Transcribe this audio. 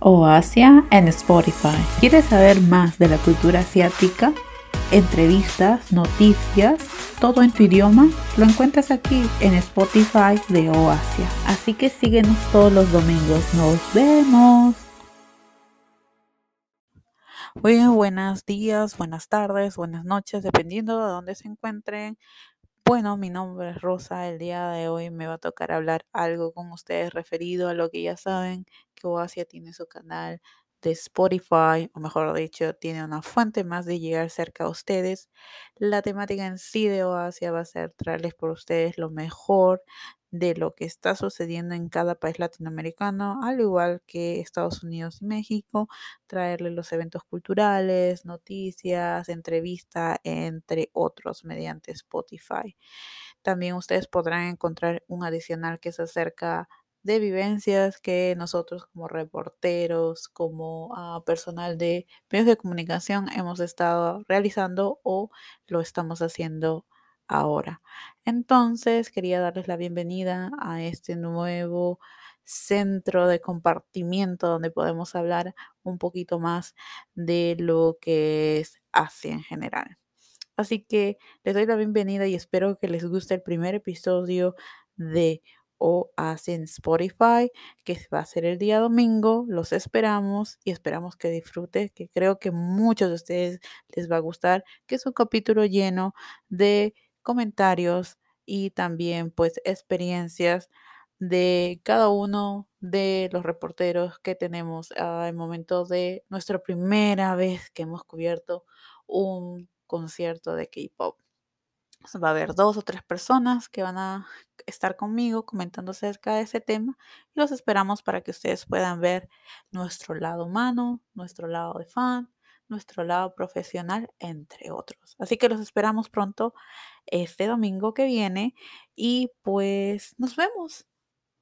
o Asia en Spotify. ¿Quieres saber más de la cultura asiática? Entrevistas, noticias, todo en tu idioma, lo encuentras aquí en Spotify de Oasia. Así que síguenos todos los domingos. Nos vemos. Bueno, buenos días, buenas tardes, buenas noches, dependiendo de dónde se encuentren. Bueno, mi nombre es Rosa. El día de hoy me va a tocar hablar algo con ustedes referido a lo que ya saben que Oasia tiene su canal de Spotify, o mejor dicho, tiene una fuente más de llegar cerca a ustedes. La temática en sí de Oasia va a ser traerles por ustedes lo mejor de lo que está sucediendo en cada país latinoamericano, al igual que Estados Unidos y México, traerles los eventos culturales, noticias, entrevistas, entre otros, mediante Spotify. También ustedes podrán encontrar un adicional que se acerca de vivencias que nosotros como reporteros, como uh, personal de medios de comunicación hemos estado realizando o lo estamos haciendo ahora. Entonces, quería darles la bienvenida a este nuevo centro de compartimiento donde podemos hablar un poquito más de lo que es Asia en general. Así que les doy la bienvenida y espero que les guste el primer episodio de o en Spotify, que va a ser el día domingo. Los esperamos y esperamos que disfruten, que creo que muchos de ustedes les va a gustar, que es un capítulo lleno de comentarios y también pues experiencias de cada uno de los reporteros que tenemos al momento de nuestra primera vez que hemos cubierto un concierto de K-pop. Va a haber dos o tres personas que van a estar conmigo comentando acerca de ese tema y los esperamos para que ustedes puedan ver nuestro lado humano, nuestro lado de fan, nuestro lado profesional, entre otros. Así que los esperamos pronto este domingo que viene y pues nos vemos.